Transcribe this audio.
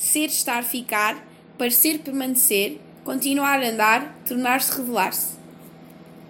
ser, estar, ficar, parecer, permanecer, continuar a andar, tornar-se, revelar-se.